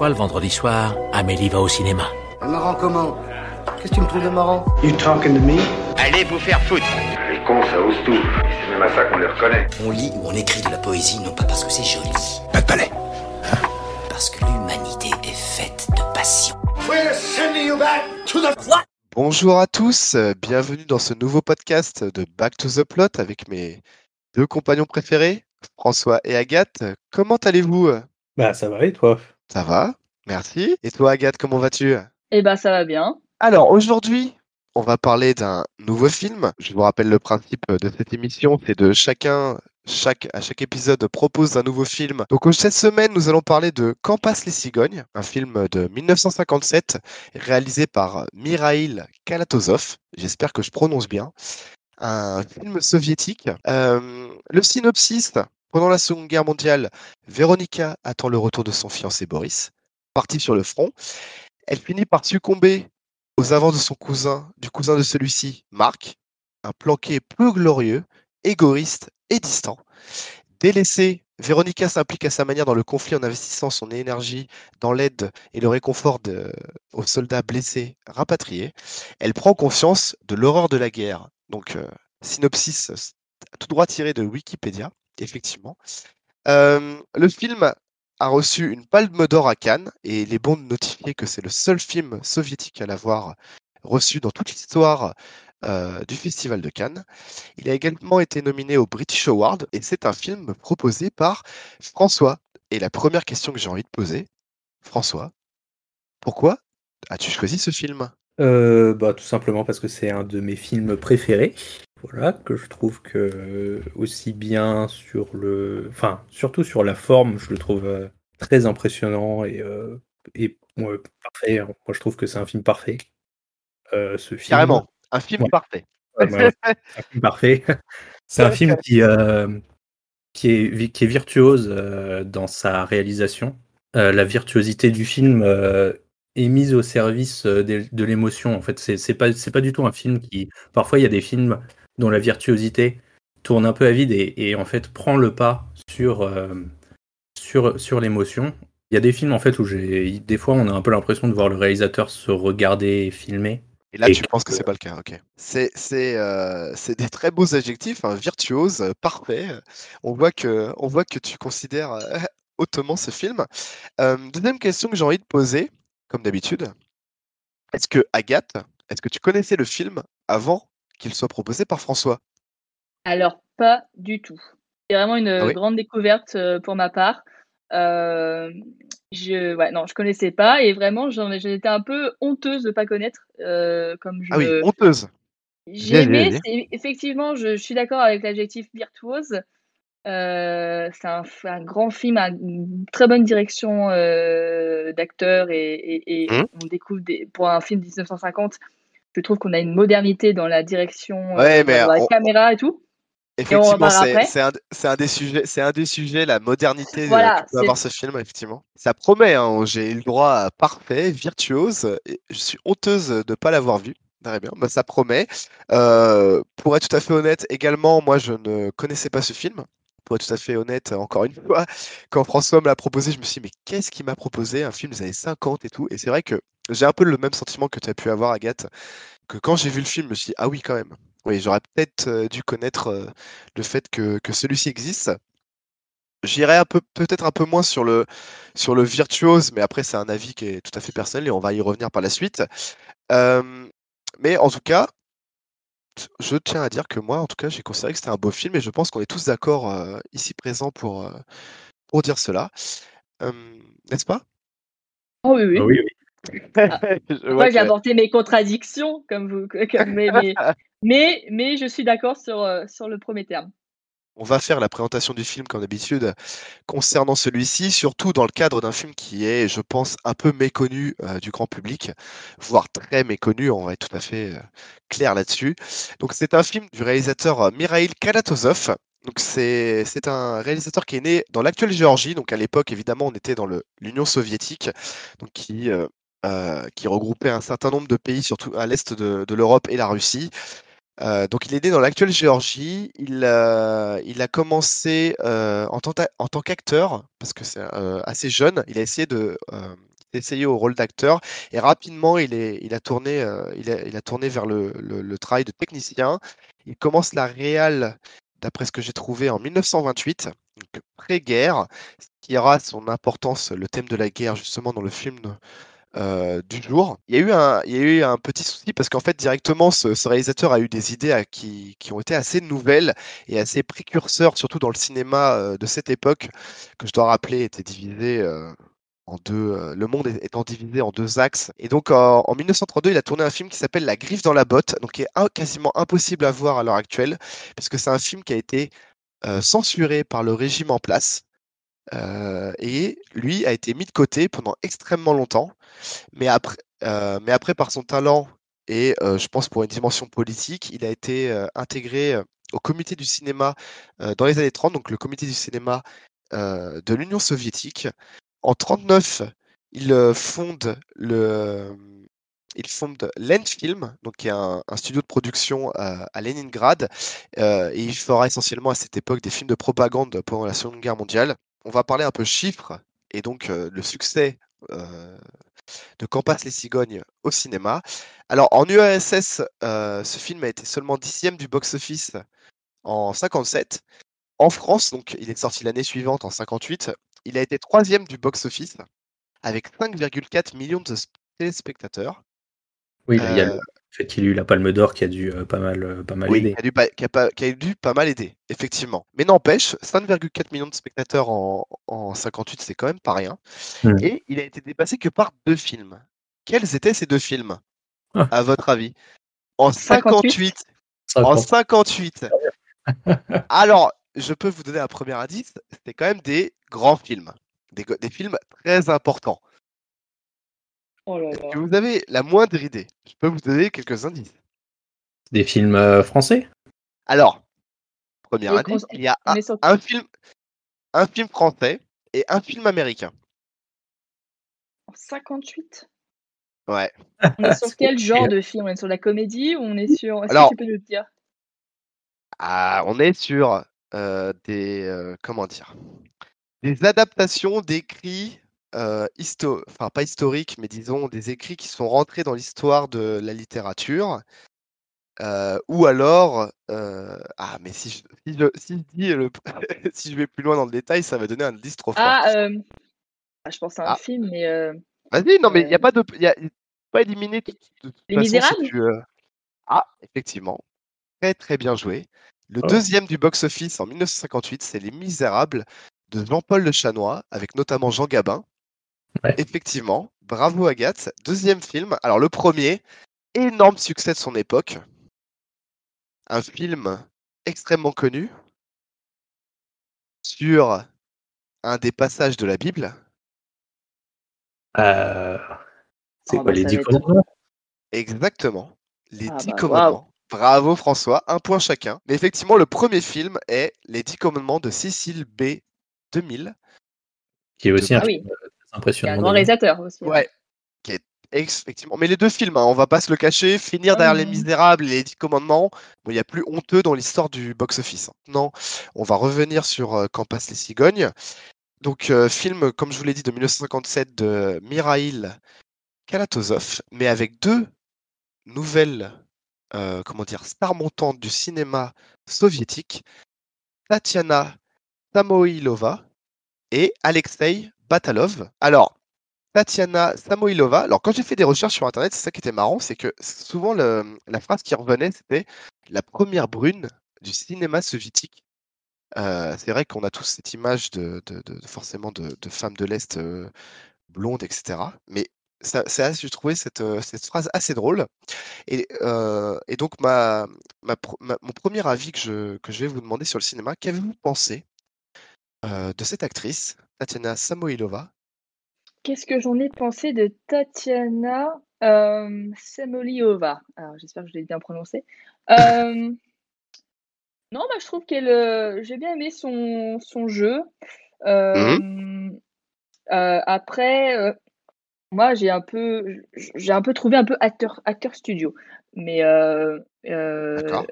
fois, le vendredi soir, Amélie va au cinéma. Marrant comment Qu'est-ce que tu me trouves de marrant You talking to me? Allez vous faire foutre Les cons, ça ose tout. C'est même à ça qu'on les reconnaît. On lit ou on écrit de la poésie non pas parce que c'est joli, Pas de palais. parce que l'humanité est faite de passion. We're sending you back to the... Bonjour à tous, bienvenue dans ce nouveau podcast de Back to the Plot avec mes deux compagnons préférés, François et Agathe. Comment allez-vous? Bah ça va et toi? Ça va, merci. Et toi Agathe, comment vas-tu? Eh ben, ça va bien. Alors aujourd'hui, on va parler d'un nouveau film. Je vous rappelle le principe de cette émission, c'est de chacun, chaque, à chaque épisode propose un nouveau film. Donc cette semaine, nous allons parler de Quand passent les cigognes, un film de 1957 réalisé par Mikhail Kalatozov. J'espère que je prononce bien. Un film soviétique. Euh, le synopsis, pendant la Seconde Guerre mondiale, Véronica attend le retour de son fiancé Boris, parti sur le front. Elle finit par succomber aux avances de son cousin, du cousin de celui-ci, Marc, un planqué peu glorieux, égoïste et distant. Délaissée, Véronica s'implique à sa manière dans le conflit en investissant son énergie dans l'aide et le réconfort de- aux soldats blessés rapatriés. Elle prend conscience de l'horreur de la guerre. Donc, euh, synopsis s- tout droit tiré de Wikipédia, effectivement. Le film a reçu une palme d'or à Cannes et il est bon de notifier que c'est le seul film soviétique à l'avoir reçu dans toute l'histoire du Festival de Cannes. Il a également été nominé au British Award et c'est un film proposé par François. Et la première question que j'ai envie de poser, François, pourquoi as-tu choisi ce film? Euh, Bah tout simplement parce que c'est un de mes films préférés. Voilà, que je trouve que euh, aussi bien sur le... Enfin, surtout sur la forme, je le trouve euh, très impressionnant et, euh, et ouais, parfait. Moi je trouve que c'est un film parfait. Ce film. Carrément, un film Ouais. parfait. Ouais, un film parfait. C'est un film qui, qui, est, qui est virtuose euh, dans sa réalisation. Euh, la virtuosité du film euh, est mise au service de, de l'émotion. En fait, c'est pas, c'est pas du tout un film qui. Parfois, il y a des films dont la virtuosité tourne un peu à vide et, et en fait prend le pas sur, euh, sur, sur l'émotion. Il y a des films en fait où j'ai des fois on a un peu l'impression de voir le réalisateur se regarder et filmer. Et là, Et tu penses que c'est pas le cas, ok. C'est c'est euh, c'est des très beaux adjectifs, hein, virtuose, parfait. On voit que on voit que tu considères euh, hautement ce film. Euh, deuxième question que j'ai envie de poser, comme d'habitude, est-ce que Agathe, est-ce que tu connaissais le film avant qu'il soit proposé par François Alors, pas du tout. C'est vraiment une Ah oui grande découverte euh, pour ma part. Euh, je, ouais, non, je connaissais pas et vraiment, j'étais un peu honteuse de pas connaître. euh, comme je Ah oui, me- honteuse. J'ai aimé, effectivement, je, je suis d'accord avec l'adjectif virtuose. Euh, c'est un, un grand film, un- une très bonne direction euh, d'acteurs et, et- et Mhm. on découvre des, pour un film de 1950, je trouve qu'on a une modernité dans la direction, euh, Ouais, mais dans la on- caméra et tout? Effectivement, c'est un, des sujets, c'est un des sujets, la modernité euh, Voilà, que peut avoir ce film, effectivement. Ça promet, hein, j'ai eu le droit à parfait, virtuose, et je suis honteuse de ne pas l'avoir vu. Très bien, bah, ça promet. Euh, pour être tout à fait honnête, également, moi, je ne connaissais pas ce film. Pour être tout à fait honnête, encore une fois, quand François me l'a proposé, je me suis dit, mais qu'est-ce qu'il m'a proposé? Un film des années 50 et tout. Et c'est vrai que j'ai un peu le même sentiment que tu as pu avoir, Agathe, que quand j'ai vu le film, je me suis dit, ah oui, quand même. Oui, j'aurais peut-être euh, dû connaître euh, le fait que, que celui-ci existe. J'irai un peu, peut-être un peu moins sur le, sur le virtuose, mais après, c'est un avis qui est tout à fait personnel et on va y revenir par la suite. Euh, mais en tout cas, je tiens à dire que moi, en tout cas, j'ai considéré que c'était un beau film et je pense qu'on est tous d'accord euh, ici présents pour, euh, pour dire cela. Euh, n'est-ce pas? Oh oui, oui. Ah oui, oui. Moi, j'ai que- apporté mes contradictions, comme vous, comme, mais, mais, mais, mais je suis d'accord sur, euh, sur le premier terme. On va faire la présentation du film comme d'habitude concernant celui-ci, surtout dans le cadre d'un film qui est, je pense, un peu méconnu euh, du grand public, voire très méconnu, on va être tout à fait euh, clair là-dessus. Donc c'est un film du réalisateur Mikhail Kalatozov. Donc c'est un réalisateur qui est né dans l'actuelle Géorgie, donc à l'époque évidemment on était dans l'Union soviétique, donc qui euh, euh, qui regroupait un certain nombre de pays, surtout à l'est de, l'Europe et la Russie. Euh, donc il est né dans l'actuelle Géorgie. Il, euh, a commencé en tant, qu'acteur, parce que c'est assez jeune. Il a essayé de, au rôle d'acteur et rapidement il, a tourné, vers le, travail de technicien. Il commence la réal, d'après ce que j'ai trouvé, en 1928, donc pré-guerre, ce qui aura son importance, le thème de la guerre justement dans le film euh, du jour. Il y, a eu un, il y a eu un petit souci parce qu'en fait, directement, ce, ce, réalisateur a eu des idées à, qui, qui, ont été assez nouvelles et assez précurseurs, surtout dans le cinéma euh, de cette époque, que je dois rappeler était divisé. Euh, en deux, le monde étant divisé en deux axes. Et donc en, en 1932, il a tourné un film qui s'appelle La griffe dans la botte, donc qui est quasiment impossible à voir à l'heure actuelle, puisque c'est un film qui a été censuré par le régime en place. Euh, et lui a été mis de côté pendant extrêmement longtemps. Mais après, euh, mais après par son talent et euh, je pense pour une dimension politique, il a été intégré au comité du cinéma dans les années 30, donc le comité du cinéma de l'Union soviétique. En 39, il fonde le il fonde Lenfilm, donc qui est un, studio de production à, Leningrad, et il fera essentiellement à cette époque des films de propagande pendant la Seconde Guerre mondiale on va parler un peu chiffres et donc le succès de Quand passent les cigognes au cinéma. Alors en URSS, ce film a été seulement dixième du box-office en 57. En France, donc il est sorti l'année suivante en 58, il a été troisième du box-office avec 5,4 millions de téléspectateurs. Oui, il y a le fait qu'il ait eu la Palme d'Or qui a dû pas mal, pas mal oui, aider. Qui a, dû, qui, a pas, qui a, dû, pas mal aider, effectivement. Mais n'empêche, 5,4 millions de spectateurs en, en 58, c'est quand même pas rien. Mmh. Et il a été dépassé que par deux films. Quels étaient ces deux films, ah. à votre avis? En 58. 58. En 58. Alors, je peux vous donner un premier indice, c'était quand même des grands films. Des, des films très importants. Oh là là. Que vous avez la moindre idée? Je peux vous donner quelques indices. Des films euh, français? Alors, premier indice, il y a un, un, film, un film français et un film américain. En 58 Ouais. On est sur quel genre de film? On est sur la comédie ou on est sur. Est-ce Alors, que tu peux nous dire? Ah, On est sur euh, des. Euh, comment dire? Des adaptations d'écrits euh, histo enfin pas historiques, mais disons des écrits qui sont rentrés dans l'histoire de la littérature. Euh, ou alors, euh, ah mais si je, si je, si je dis le, si je vais plus loin dans le détail, ça va donner un indice trop fort. Ah, euh... ah je pense à un Ah. film, mais euh, Vas-y, non mais il n'y a pas de, il y a il faut pas éliminer de, de toute Les façon si Misérables? tu, euh, Ah, effectivement, très très bien joué. Le Oh. deuxième du box-office en 1958, c'est Les Misérables de Jean-Paul Le Chanois, avec notamment Jean Gabin. Ouais. Effectivement, bravo Agathe. Deuxième film. Alors le premier, énorme succès de son époque. Un film extrêmement connu sur un des passages de la Bible. Euh, C'est Ah, quoi bah, les dix commandements? Exactement. Les Ah Dix bah, Commandements. Bravo François, un point chacun. Mais effectivement, le premier film est Les Dix Commandements de Cécile B. 2000. Qui est aussi un Ah film euh, impressionnant. un grand réalisateur aussi. hein. Ouais. Qui est effectivement. Mais les deux films, hein, on va pas se le cacher, finir derrière Les. Misérables et Les Dix Commandements, bon, il y a plus honteux dans l'histoire du box-office. Non, on va revenir sur euh, Quand passent les cigognes. Donc, euh, film, comme je vous l'ai dit, de 1957 de Mirail Kalatozov, mais avec deux nouvelles, euh, comment dire, stars montantes du cinéma soviétique, Tatiana Samoilova et Alexei Batalov. Alors, Tatiana Samoilova, alors quand j'ai fait des recherches sur Internet, c'est ça qui était marrant, c'est que souvent la phrase qui revenait, c'était la première brune du cinéma soviétique. Euh, c'est vrai qu'on a tous cette image de, forcément de, femmes de l'Est euh, blondes, etc. Mais ça, j'ai trouvé cette, euh, cette phrase assez drôle. Et, donc, mon premier avis que je vais vous demander sur le cinéma, qu'avez-vous pensé euh, de cette actrice, Tatiana Samoilova? Qu'est-ce que j'en ai pensé de Tatiana euh, Semoliova Alors, j'espère que je l'ai bien prononcé. Euh, non, bah, je trouve qu'elle. j'ai bien aimé son, son jeu. Euh, après, moi, j'ai un peu, j'ai un peu trouvé un peu acteur, acteur studio. Mais D'accord.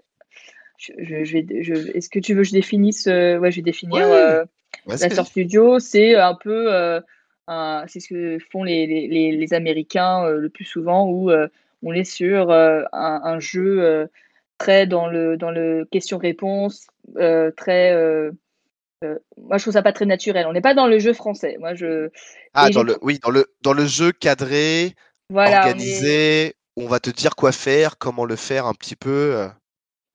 je, je- je vais, je- est-ce que tu veux que je définisse Ouais, je vais définir. Ouais, L'acteur vas-y. studio, c'est un peu euh, c'est ce que font les, les, les Américains le plus souvent, où on est sur un, un, jeu très dans le, dans le question-réponse, très moi, je trouve ça pas très naturel. On n'est pas dans le jeu français. Moi, je. Ah, dans le, oui, dans le, dans le jeu cadré, organisé, on, va te dire quoi faire, comment le faire un petit peu.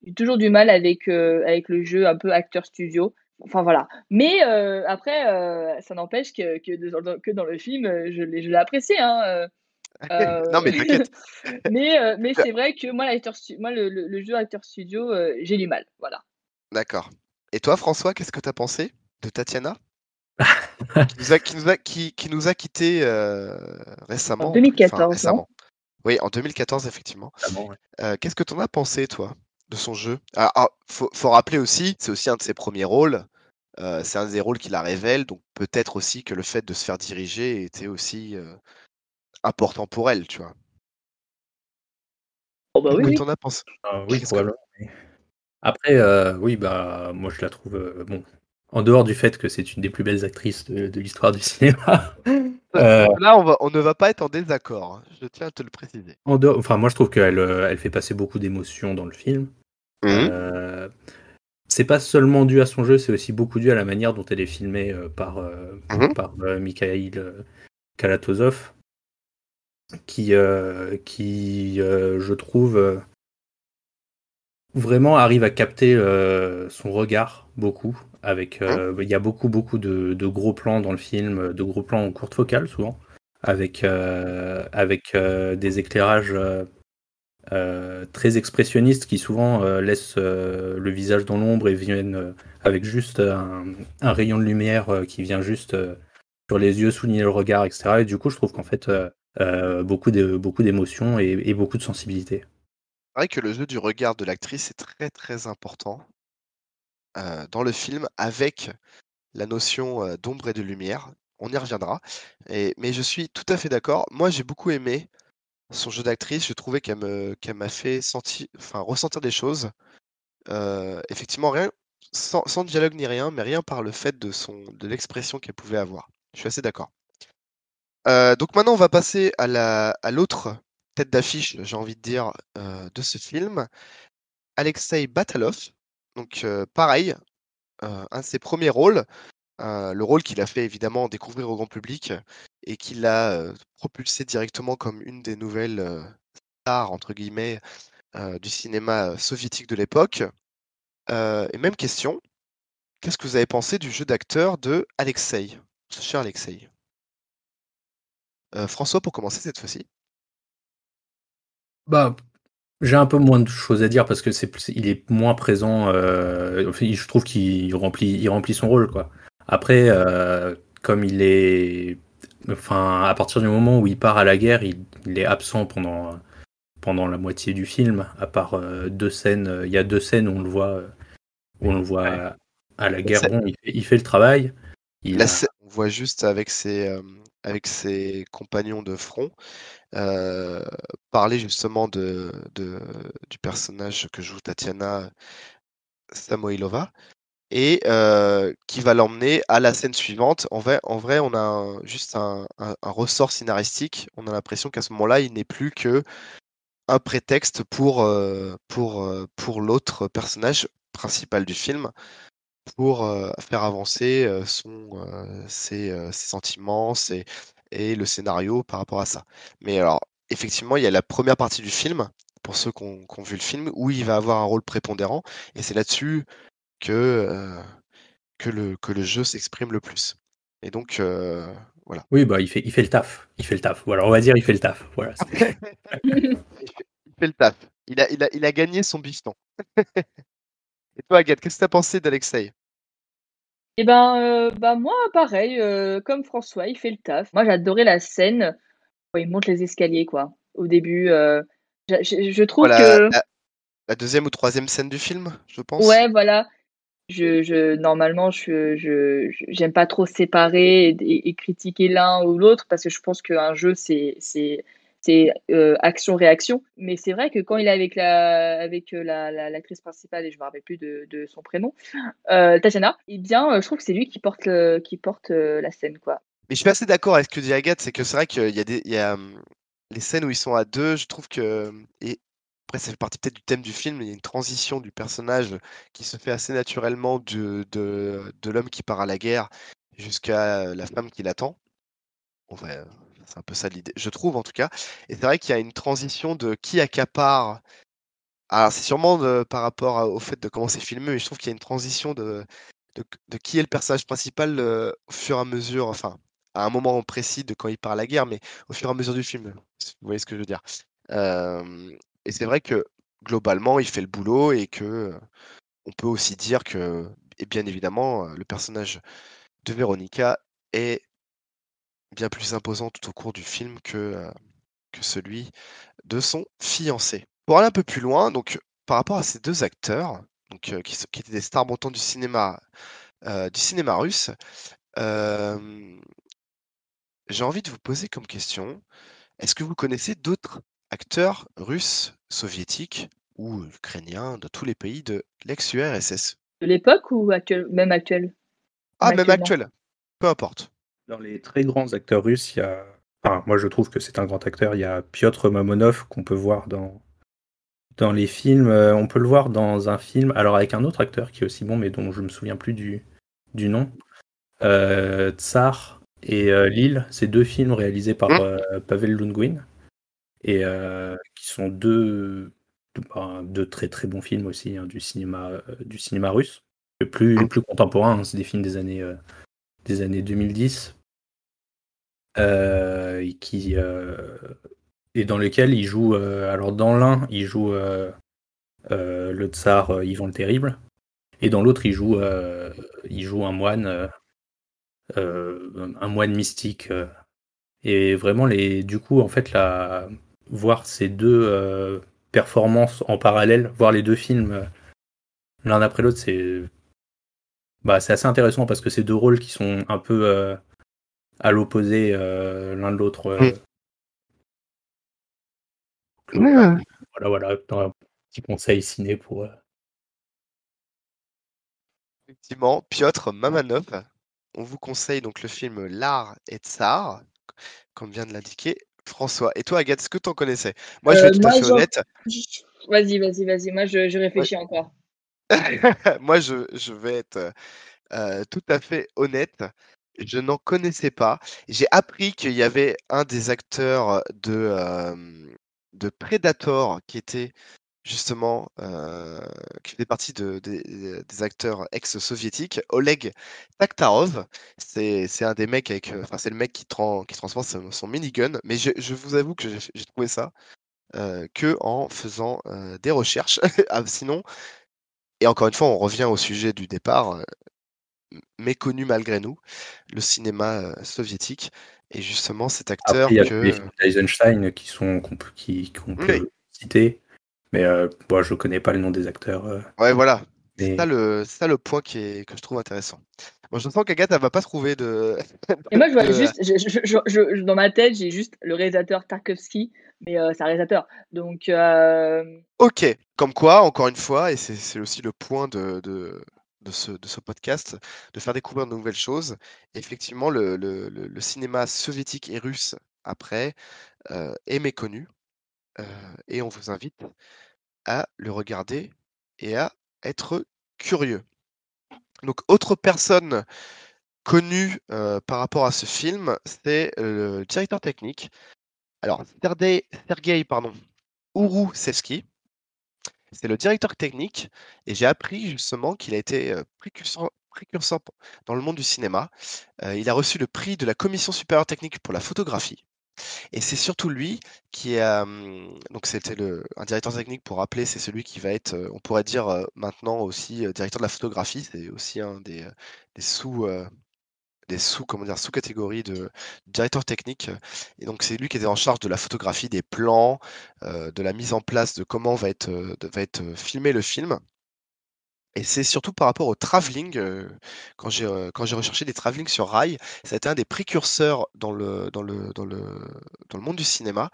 J'ai toujours du mal avec, avec le jeu un peu acteur studio. Enfin voilà. Mais après, ça n'empêche que, que, que, dans le film, je l'ai apprécié. Hein, non, mais t'inquiète. mais mais c'est vrai que moi, moi le, le, jeu acteur studio, j'ai du mal. Voilà. D'accord. Et toi, François, qu'est-ce que tu as pensé de Tatiana qui, nous a, qui, nous a, qui, nous a quittés euh, récemment. En 2014. Oui, en 2014, effectivement. Euh, qu'est-ce que tu en as pensé, toi, de son jeu? Ah, ah faut, faut, rappeler aussi, c'est aussi un de ses premiers rôles. Euh, c'est un des rôles qui la révèle, donc peut-être aussi que le fait de se faire diriger était aussi important pour elle, tu vois? Oh bah oui, oui. en as pensé? Ah, Oui, probablement. Après, euh, oui, bah, moi je la trouve euh, bon. En dehors du fait que c'est une des plus belles actrices de, l'histoire du cinéma. Euh, Là, on, va, on ne va pas être en désaccord. Hein. Je tiens à te le préciser. En dehors, enfin, moi je trouve qu'elle elle fait passer beaucoup d'émotions dans le film. Mmh. C'est pas seulement dû à son jeu, c'est aussi beaucoup dû à la manière dont elle est filmée par, mmh. par Mikhail Kalatozov, qui, qui je trouve, vraiment arrive à capter euh, son regard beaucoup. Avec, euh, il y a beaucoup beaucoup de, gros plans dans le film, de gros plans en courte focale souvent, avec euh, avec des éclairages très expressionnistes qui souvent laissent le visage dans l'ombre et viennent avec juste un, rayon de lumière qui vient juste sur les yeux, souligner le regard, etc. Et du coup, je trouve qu'en fait, beaucoup de beaucoup d'émotions et beaucoup de sensibilité. C'est vrai que le jeu du regard de l'actrice est très très important dans le film avec la notion d'ombre et de lumière. On y reviendra. mais je suis tout à fait d'accord. Moi, j'ai beaucoup aimé son jeu d'actrice. Je trouvais qu'elle m'a fait ressentir des choses. effectivement, rien, sans, dialogue ni rien, mais rien par le fait de, l'expression qu'elle pouvait avoir. Je suis assez d'accord. donc maintenant, on va passer à la, à l'autre tête d'affiche, j'ai envie de dire, de ce film. Alexei Batalov, donc pareil, un de ses premiers rôles, le rôle qu'il a fait évidemment découvrir au grand public et qui l'a propulsé directement comme une des nouvelles stars, entre guillemets, du cinéma soviétique de l'époque. et même question, qu'est-ce que vous avez pensé du jeu d'acteur de Alexei, ce cher Alexei? François, pour commencer cette fois-ci. Bah, j'ai un peu moins de choses à dire parce que c'est il est moins présent. Euh, je trouve qu'il remplit, il remplit son rôle quoi. Après, euh, comme il est, enfin, à partir du moment où il part à la guerre, il, est absent pendant pendant la moitié du film. À part euh, deux scènes, il y a deux scènes où on le voit, où on le voit à, la guerre. Bon, il, fait, le travail. Il on voit juste avec ses avec ses compagnons de front euh, parler justement de, du personnage que joue Tatiana Samoilova et euh, qui va l'emmener à la scène suivante. En vrai, en vrai on a juste un, ressort scénaristique. On a l'impression qu'à ce moment-là, il n'est plus que un prétexte pour, euh, pour, pour l'autre personnage principal du film pour faire avancer son, ses, ses, sentiments, et le scénario par rapport à ça. Mais alors, effectivement, il y a la première partie du film, pour ceux qui ont, vu le film, où il va avoir un rôle prépondérant, et c'est là-dessus que, euh, que, le, que le jeu s'exprime le plus. Et donc, euh, voilà. Oui, bah, il fait, il fait le taf. Il fait le taf. Voilà, on va dire il fait le taf. Voilà, il, fait, le taf. Il a, il a, il a gagné son bifton. et toi, Agathe, qu'est-ce que tu as pensé d'Alexei? Et ben, euh, bah, moi pareil, euh, comme François, il fait le taf. Moi, j'ai adoré la scène où il monte les escaliers, quoi, au début, euh, je trouve que la deuxième ou troisième scène du film, je pense? ouais, voilà. Je normalement, je j'aime pas trop séparer et critiquer l'un ou l'autre parce que je pense qu'un jeu, c'est c'est euh, action-réaction. Mais c'est vrai que quand il est avec la avec euh, la, l'actrice principale et je me rappelle plus de, de son prénom, euh, Tatiana, eh bien, je trouve que c'est lui qui porte qui porte la scène quoi. Mais je suis assez d'accord avec ce que dit Agathe, c'est que c'est vrai qu'il y a des, il y a hum, les scènes où ils sont à deux, je trouve que après ça fait partie peut-être du thème du film, il y a une transition du personnage qui se fait assez naturellement de, de, l'homme qui part à la guerre jusqu'à la femme qui l'attend. C'est un peu ça l'idée, je trouve en tout cas. Et c'est vrai qu'il y a une transition de qui accapare. Alors c'est sûrement par rapport au fait de comment c'est filmé, mais je trouve qu'il y a une transition de, de, qui est le personnage principal euh, au fur et à mesure, enfin à un moment précis de quand il part à la guerre, mais au fur et à mesure du film. Vous voyez ce que je veux dire? Euh, et c'est vrai que globalement, il fait le boulot et que on peut aussi dire que, et bien évidemment, le personnage de Veronica est bien plus imposant tout au cours du film que, que celui de son fiancé. Pour aller un peu plus loin, donc par rapport à ces deux acteurs, donc, qui, étaient des stars montants du cinéma, du cinéma russe, j'ai envie de vous poser comme question, est-ce que vous connaissez d'autres acteurs russes, soviétiques ou ukrainiens de tous les pays de l'ex-URSS De l'époque ou actuel, même actuel? Ah, même actuel, peu importe. Dans les très grands acteurs russes, il y a. Enfin, moi, je trouve que c'est un grand acteur. Il y a Piotr Mamonov qu'on peut voir dans dans les films. Euh, on peut le voir dans un film, alors avec un autre acteur qui est aussi bon, mais dont je me souviens plus du du nom. Euh, Tsar et euh, Lille, c'est deux films réalisés par euh, Pavel Lundgren et euh, qui sont deux deux très très bons films aussi hein, du cinéma euh, du cinéma russe, Le plus Mmh. plus contemporain. hein, c'est des films des années euh, des années 2010 euh, et qui euh, et dans lequel il joue euh, alors dans l'un il joue le tsar Ivan le Terrible et dans l'autre il joue il joue un moine un moine mystique et vraiment les du coup en fait la voir ces deux euh, performances en parallèle voir les deux films euh, l'un après l'autre c'est bah, c'est assez intéressant parce que c'est deux rôles qui sont un peu euh, à l'opposé euh, l'un de l'autre. euh. Voilà, voilà, un petit conseil ciné pour. euh, Effectivement, Piotr Mamanov. On vous conseille donc le film L'art et Tsar, comme vient de l'indiquer François. Et toi, Agathe, est-ce que tu en connaissais? Moi, je vais Euh, être tout moi, à fait honnête. Vas-y, vas-y, vas-y. Moi, je, je réfléchis encore. Moi, je, je vais être euh, tout à fait honnête. Je n'en connaissais pas. J'ai appris qu'il y avait un des acteurs de, euh, de Predator qui était justement euh, qui fait partie de, des- des acteurs ex-soviétiques, Oleg Taktarov. C'est c'est un des mecs avec, euh, enfin c'est le mec qui, tran- qui transporte son, son minigun. Mais je, je vous avoue que j'ai trouvé ça euh, que en faisant euh, des recherches. Ah, Sinon, et encore une fois, on revient au sujet du départ, euh, méconnu malgré nous, le cinéma euh, soviétique. Et justement, cet acteur Après, il y a que. les films d'Eisenstein qui sont qu'on peut, qui, Oui. peut citer, mais euh, moi je connais pas le nom des acteurs. euh, Ouais, voilà. C'est ça le, c'est ça le point qui est, que je trouve intéressant. Moi, je sens qu'Agathe, elle va pas trouver de. Et moi, je vois de- juste, je- je- je- je- dans ma tête, j'ai juste le réalisateur Tarkovsky, mais euh, c'est un réalisateur. Donc, euh, Ok, comme quoi, encore une fois, et c'est c'est aussi le point de, de, de ce, de ce podcast, de faire découvrir de nouvelles choses. Effectivement, le, le, le- le cinéma soviétique et russe, après, euh, est méconnu. euh, et on vous invite à le regarder et à être curieux. Donc, autre personne connue euh, par rapport à ce film, c'est euh, le directeur technique. Alors, Sergei, Sergei pardon, c'est le directeur technique et j'ai appris justement qu'il a été euh, précurseur, dans le monde du cinéma. Il a reçu le prix de la Commission supérieure technique pour la photographie. Et c'est surtout lui qui a. Donc, c'était un directeur technique, pour rappeler, c'est celui qui va être, on pourrait dire maintenant aussi, directeur de la photographie. C'est aussi un des, des sous. des sous comment dire sous-catégories de directeur technique et donc c'est lui qui était en charge de la photographie des plans de la mise en place de comment va être va être filmé le film et c'est surtout par rapport au travelling euh, quand j'ai recherché des travelling sur rail ça a été un des précurseurs dans le dans le dans le dans le monde du cinéma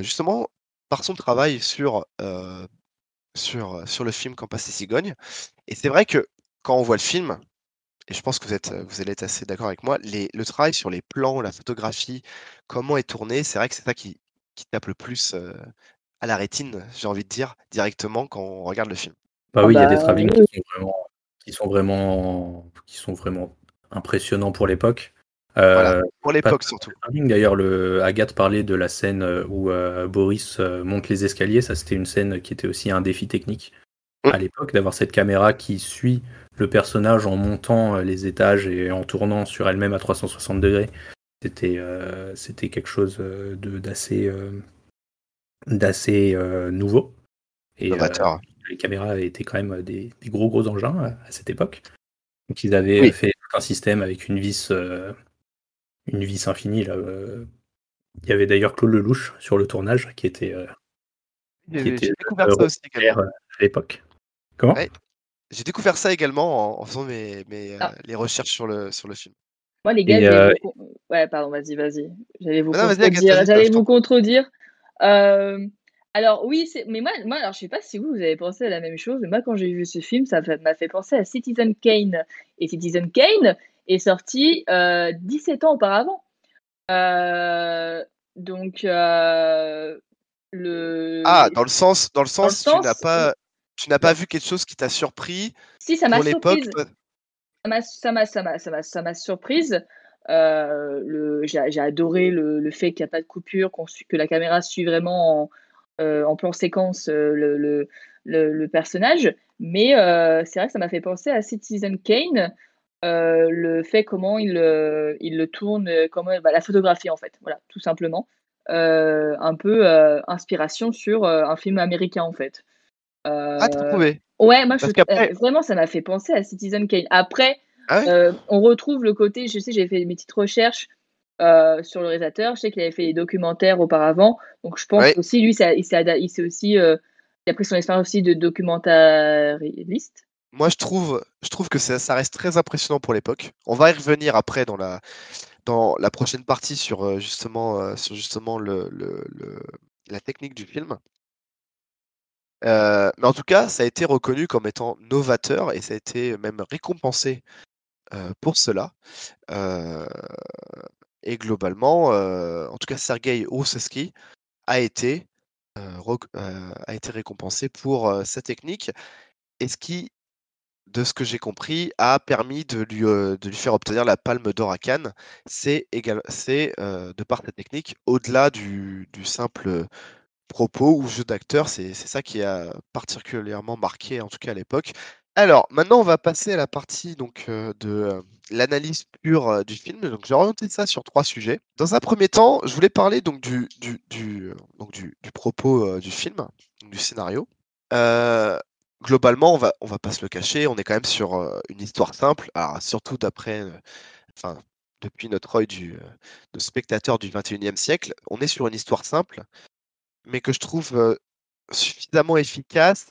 justement par son travail sur sur sur le film Quand passe les cigognes et c'est vrai que quand on voit le film et je pense que vous, êtes, vous allez être assez d'accord avec moi, les, le travail sur les plans, la photographie, comment est tourné, c'est vrai que c'est ça qui, qui tape le plus à la rétine, j'ai envie de dire, directement quand on regarde le film. Bah Ah oui, il y a des bah, travelling oui. qui sont vraiment, qui sont vraiment, qui sont vraiment impressionnants pour l'époque. Voilà, Euh, pour l'époque surtout. travelling, D'ailleurs, le Agathe parlait de la scène euh, où euh, Boris monte les escaliers. Ça, c'était une scène qui était aussi un défi technique Mm. à l'époque, d'avoir cette caméra qui suit le personnage en montant les étages et en tournant sur elle-même à 360 degrés. C'était euh, c'était quelque chose de d'assez euh, d'assez euh, nouveau. Et euh. Les caméras étaient quand même des, des gros gros engins à, à cette époque. Donc ils avaient Oui. fait un système avec une vis euh, une vis infinie là. euh. Il y avait d'ailleurs Claude Lelouch sur le tournage qui était, euh, qui J'ai était découvert euh, ça aussi également. euh, à l'époque. Comment? Ouais. J'ai découvert ça également en, en faisant mes, mes, euh, Ah. les recherches sur le, sur le film. Moi, les gars, euh, vous Ouais, pardon, vas-y, vas-y. J'allais vous contredire. J'allais vous. Euh, Alors, oui, c'est... mais moi, moi, alors, je sais pas si vous, vous avez pensé à la même chose, mais moi, quand j'ai vu ce film, ça m'a fait penser à Citizen Kane. Et Citizen Kane est sorti euh, 17 ans auparavant. Euh, Donc, euh, le... Ah, dans le sens, dans le sens, tu sens, n'as pas, tu n'as pas vu quelque chose qui t'a surpris si, ça m'a surprise. ça m'a ça m'a ça m'a ça m'a ça m'a surprise Euh, le j'ai adoré le, le fait qu'il n'y a pas de coupure que la caméra suit vraiment en, en plan séquence euh, le, le, le, le personnage. Mais euh, c'est vrai que ça m'a fait penser à Citizen Kane euh, le fait comment il euh, il le tourne euh, comment bah, la photographie en fait. Voilà tout simplement. Euh, un peu euh, inspiration sur euh, un film américain en fait. Ah, t'as Euh, trouvé? Ouais, moi, je, euh, vraiment, ça m'a fait penser à Citizen Kane. Après, Ah ouais? euh, on retrouve le côté, je sais, j'ai fait mes petites recherches euh, sur le réalisateur. Je sais qu'il avait fait des documentaires auparavant. Donc, je pense Ouais. aussi, lui, ça, il s'est aussi, euh, il a pris son expérience aussi de documentariste. Moi, je trouve, je trouve que ça, ça reste très impressionnant pour l'époque. On va y revenir après dans la, dans la prochaine partie sur euh, justement, euh, sur justement le, le- le- la technique du film. Euh, mais en tout cas, ça a été reconnu comme étant novateur et ça a été même récompensé euh, pour cela. Euh, et globalement, euh, en tout cas, Sergei Roussevski a été, euh, euh, a été récompensé pour sa technique. Et ce qui, de ce que j'ai compris, a permis de lui, de lui faire obtenir la Palme d'Or à Cannes, c'est de par sa technique, au-delà du, du simple propos ou jeu d'acteur, c'est ça qui a particulièrement marqué, en tout cas à l'époque. Alors, maintenant, on va passer à la partie donc euh, de euh, l'analyse pure euh, du film. Donc, j'ai orienté ça sur trois sujets. Dans un premier temps, je voulais parler donc du, du, donc du, du propos du film, du scénario. Globalement, on va, on va pas se le cacher, on est quand même sur une histoire simple. Alors, surtout d'après, depuis notre œil du, de spectateur du 21e siècle, on est sur une histoire simple, mais que je trouve suffisamment efficace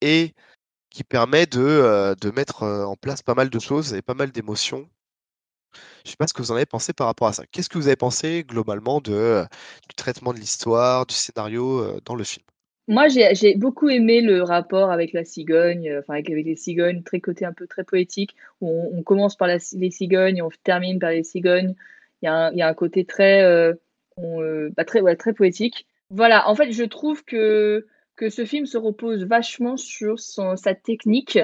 et qui permet de, euh, de mettre euh, en place pas mal de choses et pas mal d'émotions. Je sais pas ce que vous en avez pensé par rapport à ça. Qu'est-ce que vous avez pensé globalement euh, du traitement de l'histoire, du scénario dans le film? Moi, j'ai beaucoup aimé le rapport avec la cigogne, enfin avec, les cigognes, très côté un peu très poétique, où on, commence par les cigognes et on termine par les cigognes. Il y a un, côté très, bah, très, ouais, très poétique. Voilà, en fait, je trouve que, que ce film se repose vachement sur son, sa technique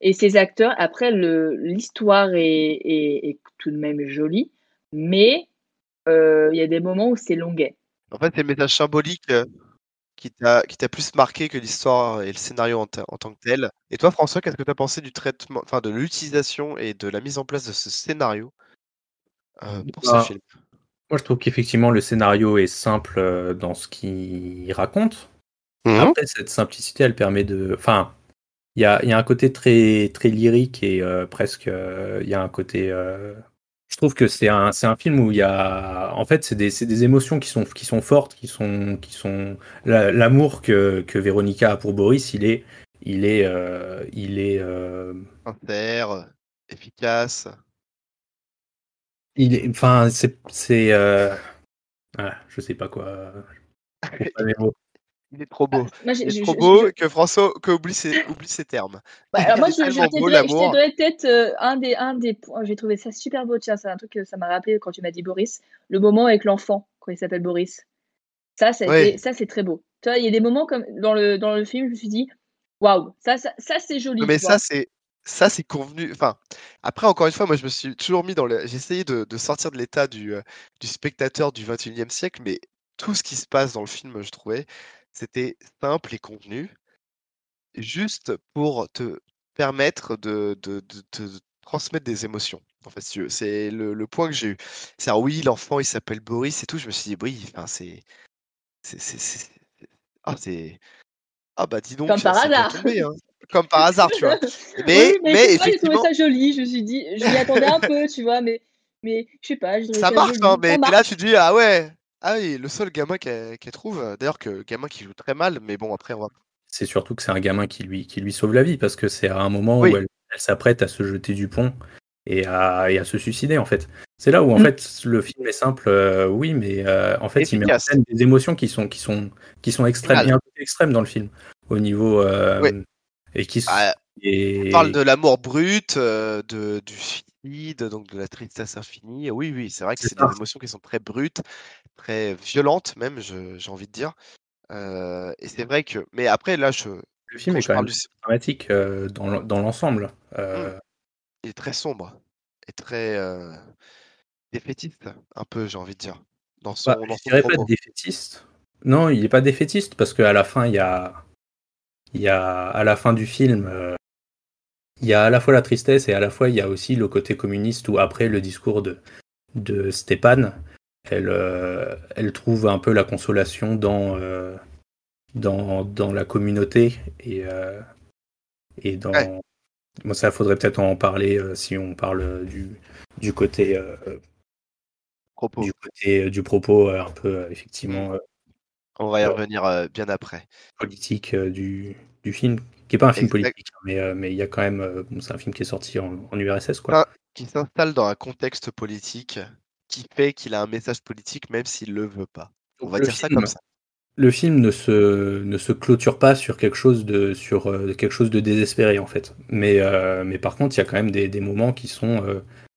et ses acteurs. Après, le- l'histoire est, est, est tout de même jolie, mais euh, il y a des moments où c'est longuet. En fait, c'est le message symbolique euh, qui t'a qui t'a plus marqué que l'histoire et le scénario en, en tant que tel. Et toi, François, qu'est-ce que tu as pensé du traitement, enfin de l'utilisation et de la mise en place de ce scénario euh, pour Bah, ce film Moi, je trouve qu'effectivement, le scénario est simple euh, dans ce qu'il raconte. Mhm. Après, cette simplicité, elle permet de. Enfin, il y a, il y a un côté très, très lyrique et euh, presque. euh, Il y a un côté. euh, Je trouve que c'est un, c'est un film où il y a. En fait, c'est des, c'est des émotions qui sont, qui sont fortes, qui sont. Qui sont... la- L'amour que, que Véronica a pour Boris, il est. Il est. euh, il est. euh, Sincère, efficace. il est. Enfin, c'est. c'est euh, ah, je sais pas quoi. je pas les mots. Il est trop beau. Moi, j'ai- Il est trop beau que François que oublie ses, oublie ses termes. Bah, alors moi, je, je peut-être euh, un des, un des points. J'ai trouvé ça super beau. Tiens, c'est un truc que ça m'a rappelé quand tu m'as dit Boris. Le moment avec l'enfant, quand il s'appelle Boris. Ça, ça, c'est très beau. Tu vois, il y a des moments comme dans le, dans le film, je me suis dit, waouh, ça, ça, ça c'est joli. Mais ça, c'est ça, c'est convenu. Enfin, après, encore une fois, moi, je me suis toujours mis dans le. J'ai essayé de, de sortir de l'état du, euh, du spectateur du 21e siècle, mais tout ce qui se passe dans le film, je trouvais, c'était simple et convenu, juste pour te permettre de, de, de- de transmettre des émotions. En fait, si c'est le, le point que j'ai eu. C'est oui, l'enfant, il s'appelle Boris et tout. Je me suis dit, oui, enfin, c'est. Ah, c'est. Ah, bah, dis donc, Comme par hasard. tombé, hein. Comme par hasard, tu vois. Mais, Oui, mais, mais pas, j'ai trouvé effectivement, ça joli. Je me suis dit, je m'y attendais un peu, tu vois, mais, mais je sais pas, je ça marche, hein, mais Ça là, tu te dis, ah ouais, ah oui, le seul gamin qu'elle trouve, euh, d'ailleurs, que gamin qui joue très mal, mais bon, après, on va. C'est surtout que c'est un gamin qui lui, qui lui sauve la vie parce que c'est à un moment Oui. où elle, elle s'apprête à se jeter du pont et à, et à se suicider en fait. C'est là où en Mm. fait le film est simple, euh, oui, mais euh, en fait il met en scène des émotions qui sont, qui sont, qui sont extrêmes. Réel. Il y a un côté extrême dans le film au niveau euh, Ouais. et qui Ah, et- On parle de l'amour brut, de, du donc de la tristesse infinie. Oui, oui, c'est vrai que C'est des émotions qui sont très brutes, très violentes même, j'ai envie de dire. Euh, et c'est vrai que. Mais après, là, je, le film quand est quand même du. dramatique euh, dans l'en- dans l'ensemble. Euh, Il est très sombre et très défaitiste, un peu, j'ai envie de dire, dans son, Bah, dans je pas défaitiste. Non, il n'est pas défaitiste parce qu'à la fin, il y a, il y a à la fin du film, il y a à la fois la tristesse et à la fois il y a aussi le côté communiste où après le discours de de Stéphane, elle euh, elle trouve un peu la consolation dans euh, dans dans la communauté et euh, et dans Ouais. Bon, ça faudrait peut-être en parler si on parle du du côté Propos. du côté du propos un peu effectivement euh, On va y revenir bien après. politique du, du film, qui est pas un film Exact. politique, hein, mais euh, mais il y a quand même, euh, bon, c'est un film qui est sorti en, en URSS quoi. Qui s'installe dans un contexte politique qui fait qu'il a un message politique même s'il le veut pas. On va Le dire ça comme ça. Le film ne se ne se clôture pas sur quelque chose de sur euh, quelque chose de désespéré en fait, mais mais par contre il y a quand même des, des moments qui sont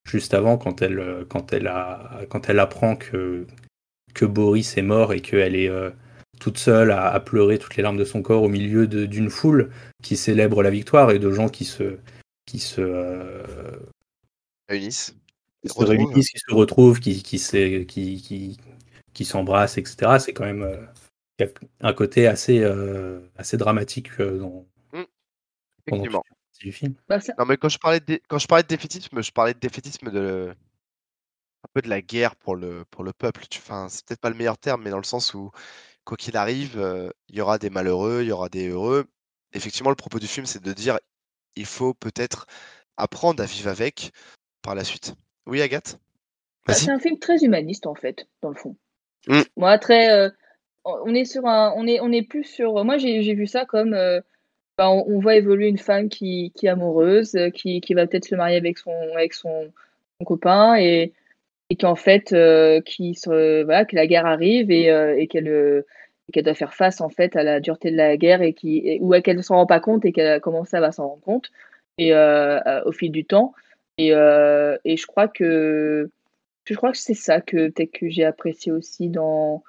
juste avant quand elle quand elle a quand elle apprend que que Boris est mort et qu'elle est toute seule à, à pleurer toutes les larmes de son corps au milieu de- d'une foule qui célèbre la victoire et de gens qui se qui se euh, Réunissent. qui se retrouvent. réunissent, qui se retrouvent, qui, qui, qui, qui, qui s'embrassent, etc. C'est quand même euh, y a un côté assez, euh, assez dramatique euh, dans, Effectivement. partie du film. Bah, Non, mais quand je parlais de, quand je parlais de défaitisme, je parlais de défaitisme de un peu de la guerre pour le pour le peuple. Tu- Enfin, c'est peut-être pas le meilleur terme, mais dans le sens où quoi qu'il arrive, euh, il y aura des malheureux, il y aura des heureux. Effectivement, le propos du film, c'est de dire il faut peut-être apprendre à vivre avec par la suite. Oui, Agathe? Bah, c'est un film très humaniste en fait, dans le fond. Mm. Moi, très, euh, on est sur un, on est, on est plus sur. Moi, j'ai, vu ça comme, euh, bah, on, on voit évoluer une femme qui, qui est amoureuse, qui, qui va peut-être se marier avec son, avec son, son copain et, et qu'en fait, euh, qui se, voilà, que la guerre arrive et, euh, et qu'elle, euh, qu'elle doit faire face en fait à la dureté de la guerre et qui, et, ou qu'elle ne s'en rend pas compte et qu'elle commence à va s'en rendre compte et euh, au fil du temps. Et, euh, et je crois que je crois que c'est ça que peut-être que j'ai apprécié aussi dans,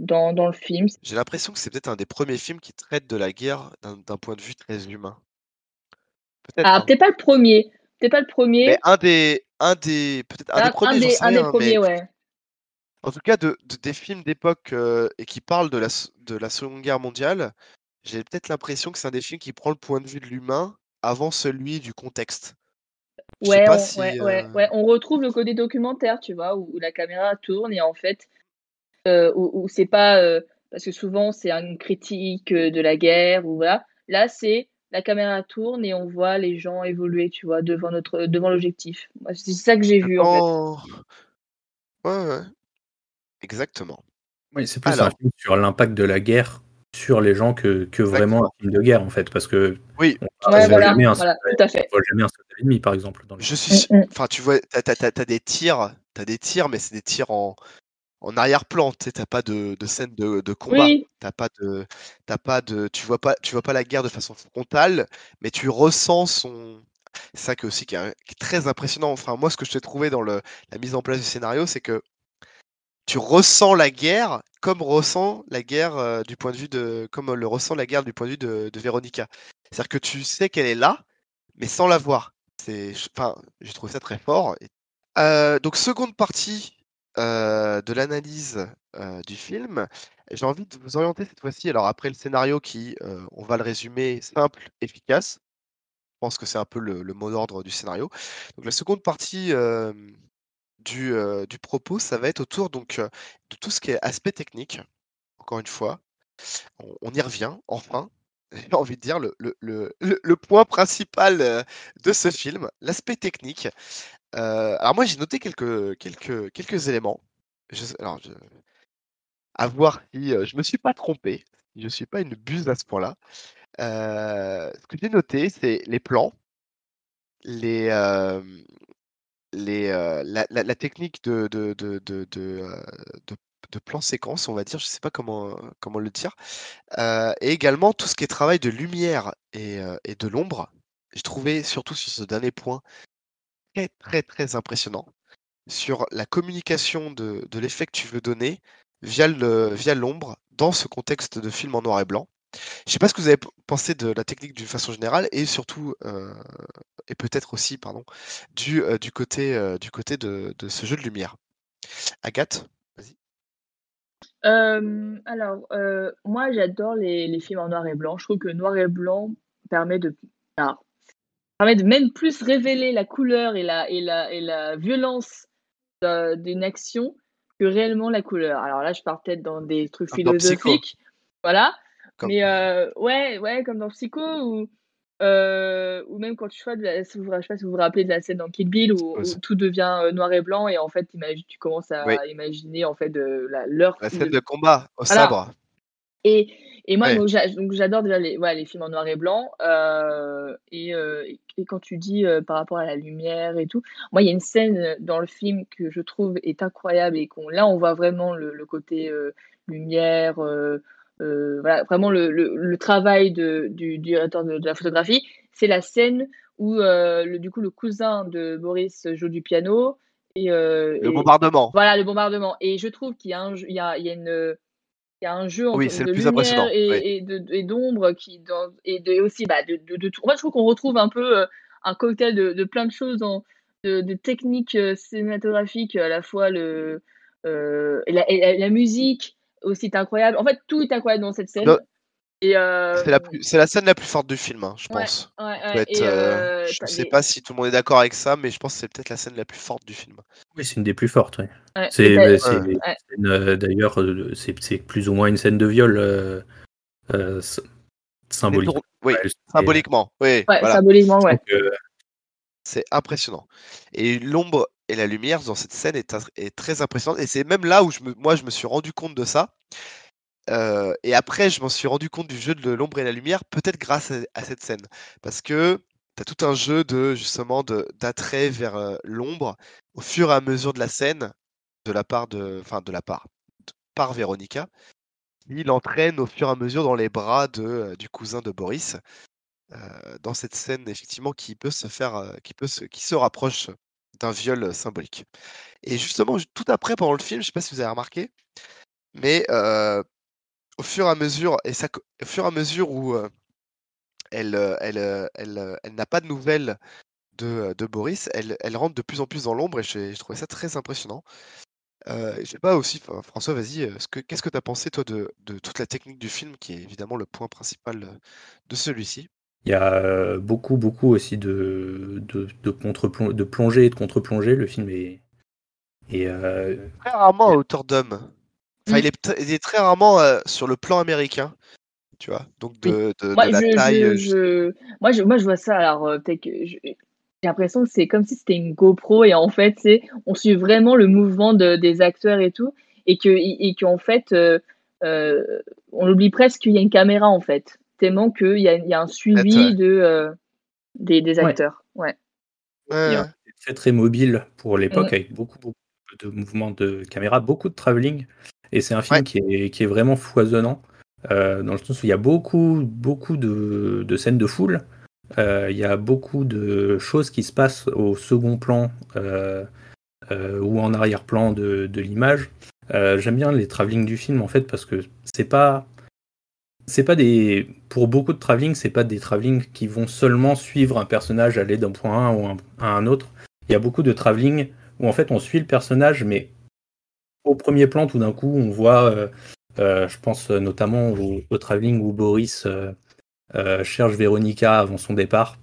dans, dans le film. J'ai l'impression que c'est peut-être un des premiers films qui traite de la guerre d'un point de vue très humain. Peut-être. Ah, hein. peut-être pas le premier. Peut-être pas le premier. Mais un des un des peut-être un des premiers, des, un des rien, mais premiers, ouais. En tout cas, de, de- des films d'époque euh, et qui parlent de la, de la Seconde Guerre mondiale, j'ai peut-être l'impression que c'est un des films qui prend le point de vue de l'humain avant celui du contexte. Ouais, on, si, ouais, euh, ouais. On retrouve le côté documentaire, tu vois, où, où la caméra tourne et en fait, euh, où, où c'est pas. parce que souvent, c'est une critique de la guerre, ou voilà. Là, c'est la caméra tourne et on voit les gens évoluer, tu vois, devant, notre, devant l'objectif. Moi, C'est ça que j'ai vu, en fait. Oh. Ouais, ouais. Exactement. Oui, c'est plus Alors. un film sur l'impact de la guerre sur les gens que, que vraiment un film de guerre en fait, parce que Oui, on Ouais, voilà, jamais un voilà, soldat- tout à fait. on voit jamais un soldat ennemi par exemple dans le Je suis. Mm, mm. Enfin, tu vois, t'as, t'as- t'as- t'as des tirs, t'as des tirs, mais c'est des tirs en, en arrière-plan. Tu n'as pas de, de scène de, de combat. Oui. T'as pas de, t'as pas de, tu vois pas, tu vois pas la guerre de façon frontale, mais tu ressens son. C'est ça qui est aussi qui est, qui est très impressionnant. Enfin, moi, ce que je t'ai trouvé dans le, la mise en place du scénario, c'est que tu ressens la guerre comme ressent la guerre euh, du point de vue de, comme le ressent la guerre du point de vue de, de Véronica. C'est-à-dire que tu sais qu'elle est là, mais sans la voir. C'est, enfin, j'ai trouvé ça très fort. Et- Euh, donc, seconde partie euh, de l'analyse euh, du film. J'ai envie de vous orienter cette fois-ci. Alors, après le scénario qui, euh, on va le résumer, simple, efficace. Je pense que c'est un peu le, mot d'ordre du scénario. Donc, la seconde partie du, du propos, ça va être autour donc, de tout ce qui est aspect technique. Encore une fois, on, y revient, enfin. J'ai envie de dire le, le, le, point principal de ce film, l'aspect technique. Euh, alors moi j'ai noté quelques, quelques, quelques éléments. Alors je- à voir si euh, je me suis pas trompé, si je suis pas une buse à ce point-là. Euh, ce que j'ai noté, c'est les plans, les, euh, les, la, technique de, de, de, de, de, plan séquence, on va dire, je sais pas comment, comment le dire, et également tout ce qui est travail de lumière et, et de l'ombre. J'ai trouvé surtout sur ce dernier point très très très impressionnant sur la communication de, de l'effet que tu veux donner via le via l'ombre dans ce contexte de film en noir et blanc. Je sais pas ce que vous avez pensé de la technique d'une façon générale et surtout euh, et peut-être aussi pardon du, euh, du côté euh, du côté de, de ce jeu de lumière. Agathe, vas-y. Alors, moi, j'adore les, les films en noir et blanc. Je trouve que noir et blanc permet de, permet de même plus révéler la couleur et la, et la, et la violence euh, d'une action que réellement la couleur. Alors là, je pars peut-être dans des trucs philosophiques. Voilà. Comme- Mais euh, ouais, ouais, comme dans Psycho ou, euh, ou même quand tu vois, de la, je sais pas si vous vous rappelez de la scène dans Kill Bill où, tout devient noir et blanc et en fait, imagine- tu commences à Oui. imaginer en fait de la, l'heure La scène de combat au Voilà. sabre. Et, et moi, Ouais. donc, j'a- donc, j'adore déjà les, ouais, les films en noir et blanc. euh, et, euh, et- quand tu dis euh, par rapport à la lumière et tout, moi, il y a une scène dans le film que je trouve est incroyable et qu'on, là, on voit vraiment le, le côté lumière, voilà, vraiment le, le, le travail de, du, du directeur de, de la photographie. C'est la scène où, le, du coup, le cousin de Boris joue du piano. Et, Le et- bombardement. voilà, le bombardement. Et je trouve qu'il y a un, jeu- il y a, il y a une, il y a un jeu Oui, c'est le de plus lumière et, oui. et de- et d'ombre qui dans, et de, aussi bah, de, de, tout. En fait, je trouve qu'on retrouve un peu euh, un cocktail de, de plein de choses, dans, de, techniques euh, cinématographiques, à la fois le, euh, la, la- la musique aussi est incroyable. En fait, tout est incroyable dans cette scène. Euh, C'est la, plus- c'est la scène la plus forte du film, hein, je ouais, pense. ouais, ouais, être, euh, euh, je t'as sais pas si tout le monde est d'accord avec ça, mais je pense que c'est peut-être la scène la plus forte du film. Oui, c'est une des plus fortes. C'est, une, euh, d'ailleurs, c'est, plus ou moins une scène de viol euh, euh, symbolique. oui, Symboliquement, oui, ouais, voilà. symboliquement, ouais. donc, euh, C'est impressionnant. Et l'ombre et la lumière dans cette scène est, très impressionnante. Et c'est même là où je me, moi, je me suis rendu compte de ça. Et après, je m'en suis rendu compte du jeu de l'ombre et la lumière, peut-être grâce à, cette scène. Parce que tu as tout un jeu de justement d'attrait vers l'ombre au fur et à mesure de la scène, de la part de, enfin de la part, de- par Véronica. Il entraîne au fur et à mesure dans les bras du cousin de Boris. dans cette scène, effectivement, qui peut se faire, qui peut se, qui se rapproche d'un viol symbolique. Et justement, ju- tout après, pendant le film, je sais pas si vous avez remarqué, mais au fur et à mesure, et ça, au fur et à mesure où euh, elle, euh, elle, euh, elle, elle n'a pas de nouvelles de, de Boris, elle, rentre de plus en plus dans l'ombre et j'ai trouvé ça très impressionnant. Euh, je sais pas aussi, François, vas-y, ce que- qu'est-ce que tu as pensé, toi, de, de toute la technique du film, qui est évidemment le point principal de celui-ci? Il y a beaucoup, beaucoup aussi de, de, de, de plongée et de contre-plongée. Le film est. est, euh, Très rarement à hauteur d'homme. Enfin, Mm. il, est, tr- il est très rarement euh, sur le plan américain, tu vois, donc de, de, Moi, de la je, taille. je, euh, je- moi, je, moi, je vois ça. Alors, euh, peut-être que je- j'ai l'impression que c'est comme si c'était une GoPro et en fait, c'est on suit vraiment le mouvement de, des acteurs et tout, et que et qu'en fait, euh, euh, on oublie presque qu'il y a une caméra en fait, tellement qu'il y a, il y a un suivi de euh, des, acteurs. Ouais. Ouais, il y a- c'est très très mobile pour l'époque, Mm. avec beaucoup, beaucoup de mouvements de caméra, beaucoup de travelling. Et c'est un film qui, est, qui est vraiment foisonnant, dans le sens où il y a beaucoup, beaucoup de, de scènes de foule. il y a beaucoup de choses qui se passent au second plan ou en arrière-plan de, de l'image. J'aime bien les travelling du film en fait parce que c'est pas c'est pas des pour beaucoup de travelling c'est pas des travelling qui vont seulement suivre un personnage aller d'un point A ou à un autre il y a beaucoup de travelling où en fait on suit le personnage mais au premier plan tout d'un coup on voit euh, euh, je pense notamment au, travelling où Boris euh, cherche Véronica avant son départ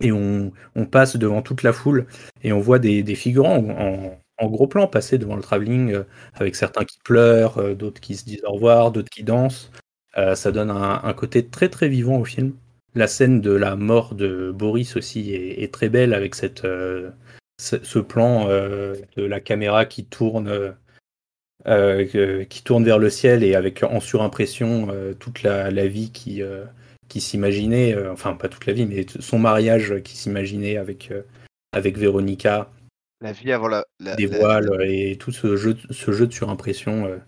et on, passe devant toute la foule et on voit des, figurants en, gros plan passer devant le travelling avec certains qui pleurent d'autres qui se disent au revoir d'autres qui dansent ça donne un, côté très très vivant au film. La scène de la mort de Boris aussi est, très belle avec cette, ce, plan de la caméra qui tourne, qui tourne vers le ciel et avec en surimpression toute la, vie qui, qui s'imaginait, enfin pas toute la vie, mais son mariage qui s'imaginait avec, avec Véronica. La vie avant la, des voiles et tout ce jeu, ce jeu de surimpression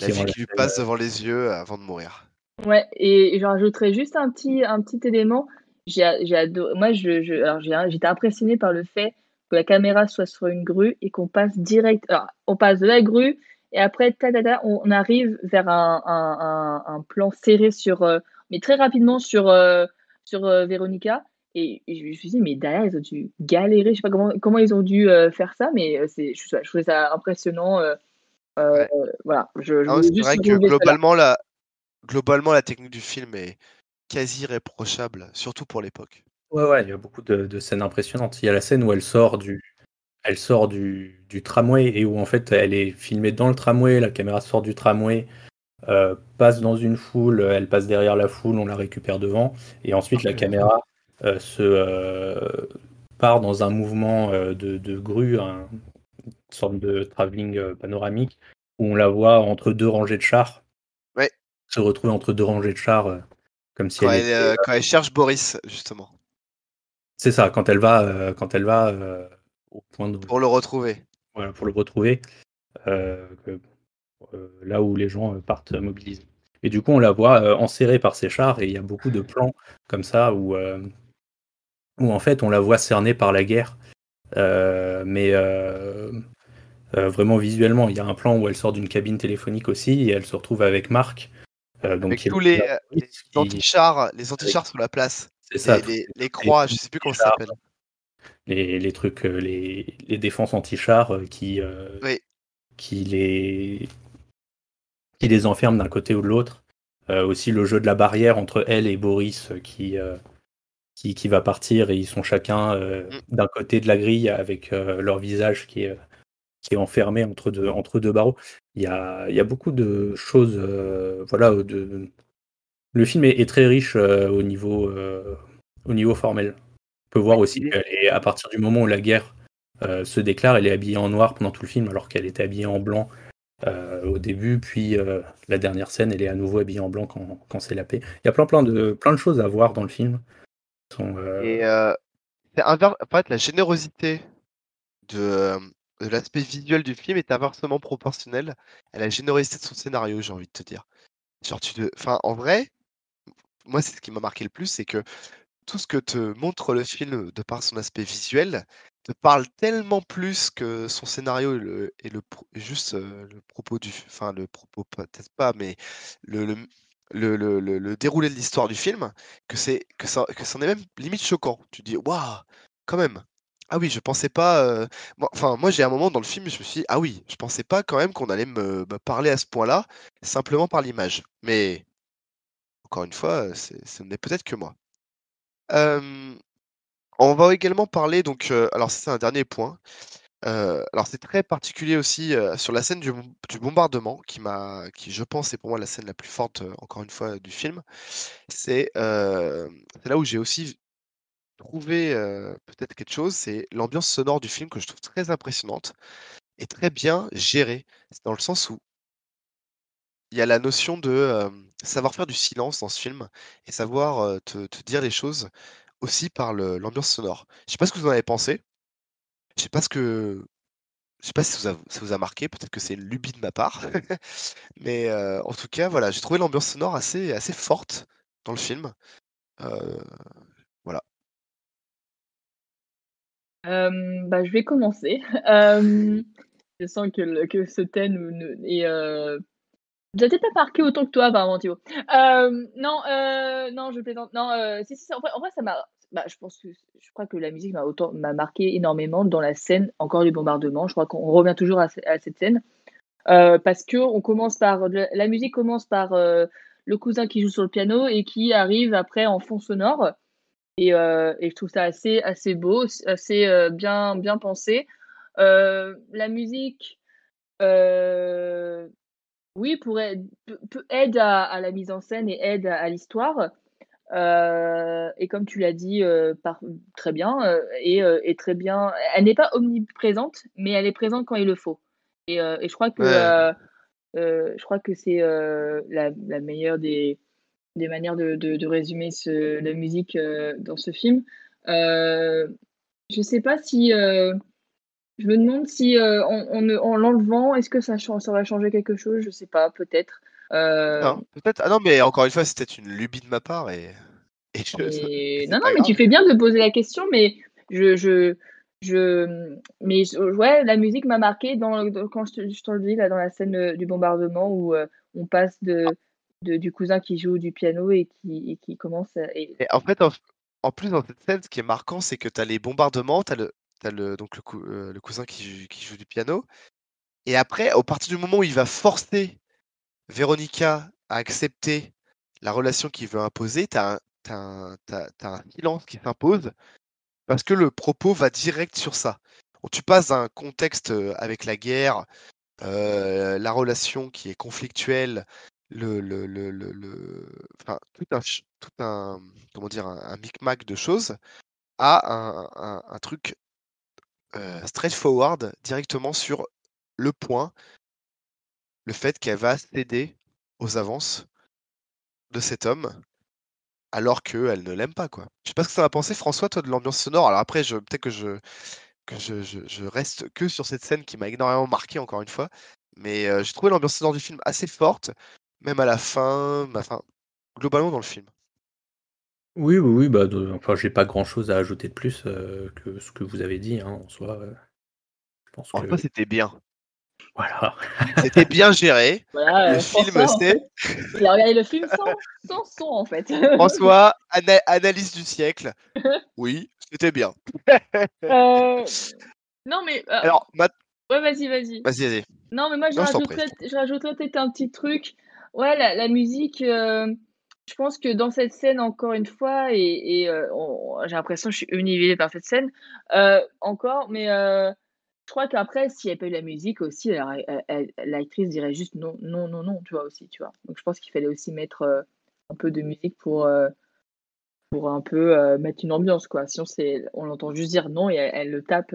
la vie qui lui passe devant les yeux avant de mourir. Ouais, et je rajouterais juste un petit, un petit élément. J'ai, adoré, moi, je, je alors j'étais impressionné par le fait que la caméra soit sur une grue et qu'on passe direct. Alors, on passe de la grue et après, ta, ta, ta, on arrive vers un, un, un, plan serré sur, euh, mais très rapidement sur, euh, sur euh, Véronica. Et, je me suis dit, mais derrière, ils ont dû galérer. Je sais pas comment, comment ils ont dû faire ça, mais c'est, je, je trouvais ça impressionnant. Euh, voilà, je, c'est vrai que globalement la, globalement, la technique du film est quasi réprochable, surtout pour l'époque. Ouais, ouais, il y a beaucoup de, scènes impressionnantes. Il y a la scène où elle sort du, elle sort du, du, tramway et où en fait elle est filmée dans le tramway, la caméra sort du tramway, euh, passe dans une foule, elle passe derrière la foule, on la récupère devant, et ensuite la caméra euh, se part dans un mouvement de, de, grue, un, sorte de travelling euh, panoramique où on la voit entre deux rangées de chars. Ouais. Se retrouver entre deux rangées de chars, euh, comme si quand elle, euh, quand elle cherche Boris, justement. C'est ça, quand elle va, quand elle va au point de... Pour le retrouver. Voilà, pour le retrouver. là où les gens partent mobilisés. Et du coup, on la voit enserrée par ses chars et il y a beaucoup de plans comme ça où, où en fait on la voit cernée par la guerre. mais euh, vraiment visuellement. Il y a un plan où elle sort d'une cabine téléphonique aussi et elle se retrouve avec Marc. Euh, donc avec tous les, euh, les antichars, les antichars sur la place. C'est ça. Les, croix, je sais plus comment ça s'appelle. Les, les, trucs, les, les défenses anti-chars qui, qui, les, qui les enferment d'un côté ou de l'autre. aussi le jeu de la barrière entre elle et Boris qui, qui, qui, va partir et ils sont chacun mm. d'un côté de la grille avec leur visage qui est qui est enfermé entre deux, entre deux barreaux. Il y a, il y a beaucoup de choses. Euh, voilà, de... Le film est, très riche euh, au, niveau, euh, au niveau formel. On peut voir aussi qu'à partir du moment où la guerre se déclare, elle est habillée en noir pendant tout le film, alors qu'elle était habillée en blanc au début, puis la dernière scène, elle est à nouveau habillée en blanc quand, quand c'est la paix. Il y a plein, plein, de, plein de choses à voir dans le film. Et en fait, la générosité de, l'aspect visuel du film est inversement proportionnel à la générosité de son scénario, j'ai envie de te dire. Genre, tu Enfin, en vrai, moi, c'est ce qui m'a marqué le plus, c'est que tout ce que te montre le film de par son aspect visuel te parle tellement plus que son scénario et le, juste le propos du. Enfin, le propos, peut-être pas, mais le, le, le, le déroulé de l'histoire du film, que c'est que ça, que c'en est même limite choquant. Tu dis, waouh, quand même, ah oui, je pensais pas. enfin, moi, j'ai un moment dans le film, je me suis dit, ah oui, je pensais pas quand même qu'on allait me, parler à ce point-là, simplement par l'image. Mais encore une fois, ce n'est peut-être que moi. On va également parler, donc, alors c'est un dernier point. alors c'est très particulier aussi sur la scène du, bombardement, qui m'a, qui je pense est pour moi la scène la plus forte, encore une fois, du film. C'est là où j'ai aussi trouver peut-être quelque chose, c'est l'ambiance sonore du film que je trouve très impressionnante et très bien gérée. Dans le sens où il y a la notion de savoir faire du silence dans ce film et savoir te, dire les choses aussi par l'ambiance sonore. Je sais pas ce que vous en avez pensé. Je sais pas ce que Je sais pas si ça vous a, marqué, peut-être que c'est une lubie de ma part. Mais en tout cas, voilà, j'ai trouvé l'ambiance sonore assez, assez forte dans le film. Voilà. Bah, je vais commencer. Je sens que, que ce thème ne- est. J'ai peut-être pas marqué autant que toi, apparemment, Thibaut. Euh, non, euh, non, je plaisante. Non, euh, si, en vrai, ça m'a. Bah, je pense que je crois que la musique m'a autant m'a marqué énormément dans la scène encore du bombardement. Je crois qu'on revient toujours à, ce- à cette scène parce que on commence par la, musique commence par le cousin qui joue sur le piano et qui arrive après en fond sonore et, et je trouve ça assez assez beau, assez bien bien pensé. La musique, oui, peut- peut- aide à, à la mise en scène et aide à, à l'histoire. Euh, et comme tu l'as dit euh, par, très bien, euh, et, et très bien, elle n'est pas omniprésente, mais elle est présente quand il le faut. Et, et je crois que Ouais. je crois que c'est la, la meilleure des, des manières de, de, de résumer ce, la musique dans ce film. Je sais pas si je me demande si euh, en, en, en l'enlevant, est-ce que ça, ça aurait changé quelque chose? Je sais pas, peut-être. Euh, Non, peut-être. Ah non, mais encore une fois, c'était une lubie de ma part et, et je- Et... c'est Non, non, mais grave. tu fais bien de poser la question, mais je, je, je, mais ouais, la musique m'a marqué dans, dans- quand je te, je te le dis là dans la scène euh, du bombardement où euh, on passe de, de- du cousin qui joue du piano et qui, et qui commence à- Et en fait, en, en plus, dans cette scène, ce qui est marquant, c'est que tu as les bombardements, tu as le, t'as le, donc le, euh, cousin qui, joue- du piano. Et après, au partir du moment où il va forcer Véronica à accepter la relation qu'il veut imposer, tu as, un t'as- t'as un silence qui s'impose parce que le propos va direct sur ça. Tu passes d'un contexte euh, avec la guerre, euh, la relation qui est conflictuelle, le, le, le, tout un, tout un, comment dire, un, un micmac de choses, à un, un, un truc straightforward directement sur le point, le fait qu'elle va céder aux avances de cet homme alors qu'elle ne l'aime pas, quoi. Je sais pas ce que ça va penser, François, toi, de l'ambiance sonore. Alors après, je, peut-être que je, que je, je, reste que sur cette scène qui m'a énormément marqué, encore une fois. Mais euh, j'ai trouvé l'ambiance sonore du film assez forte, même à la fin, globalement dans le film. Oui, oui, oui, bah, de- enfin, j'ai pas grand-chose à ajouter de plus euh, que ce que vous avez dit, hein, en soi. euh, je pense En que soi, c'était bien. voilà. C'était bien géré. voilà. Le euh, film, François, en c'est fait, il a regardé le film sans, sans son en fait. François, ana- analyse du siècle. Oui, c'était bien. Euh, Non mais euh, Alors, ma- ouais, vas-y, vas-y. vas-y, vas-y. Non, mais moi, je Non, je t'en prie, rajouterais, je rajouterais peut-être un petit truc. Ouais, la, la musique, euh, je pense que dans cette scène, encore une fois, et, et euh, j'ai l'impression que je suis univisée par cette scène, euh, encore, mais euh, je crois qu'après, s'il n'y avait pas eu la musique aussi, l'actrice dirait juste non, non, non, non, tu vois, aussi, tu vois. Donc, je pense qu'il fallait aussi mettre un peu de musique pour, pour un peu mettre une ambiance, quoi. Sinon, c'est, on l'entend juste dire non et elle, elle le tape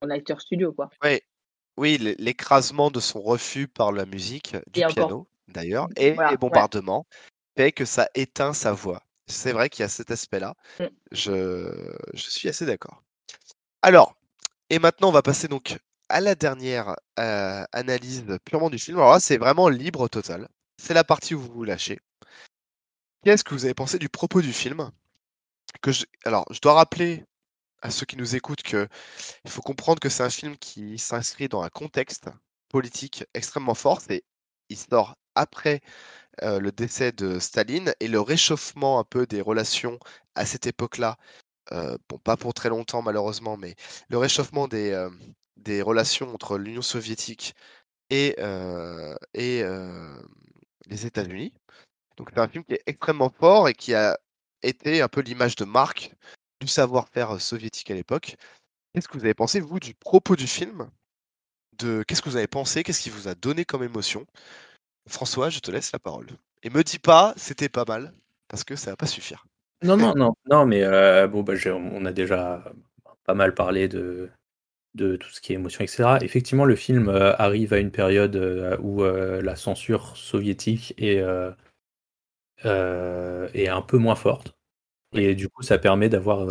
en acteur studio, quoi. Ouais. Oui, l'écrasement de son refus par la musique, du Et piano d'ailleurs, et Voilà, les ouais. Que ça éteint sa voix. C'est vrai qu'il y a cet aspect-là. Mm. Je, je suis assez d'accord. Alors, et maintenant, on va passer donc à la dernière euh, analyse purement du film. Alors là, c'est vraiment libre total. C'est la partie où vous vous lâchez. Qu'est-ce que vous avez pensé du propos du film? Que je... Alors, je dois rappeler à ceux qui nous écoutent que il faut comprendre que c'est un film qui s'inscrit dans un contexte politique extrêmement fort. C'est, il sort après euh, le décès de Staline et le réchauffement un peu des relations à cette époque-là. euh, bon, pas pour très longtemps malheureusement, mais le réchauffement des, euh, relations entre l'Union soviétique et, et les États-Unis. Donc c'est un film qui est extrêmement fort et qui a été un peu l'image de marque du savoir-faire soviétique à l'époque. Qu'est-ce que vous avez pensé, vous, du propos du film? De... Qu'est-ce que vous avez pensé? Qu'est-ce qui vous a donné comme émotion? François, je te laisse la parole. Et me dis pas, c'était pas mal, parce que ça va pas suffire. Non, non, non, non, mais euh, bon, bah, on a déjà pas mal parlé de, de tout ce qui est émotion, etc. Effectivement, le film euh, arrive à une période euh, où la censure soviétique est, est un peu moins forte. Et du coup, ça permet d'avoir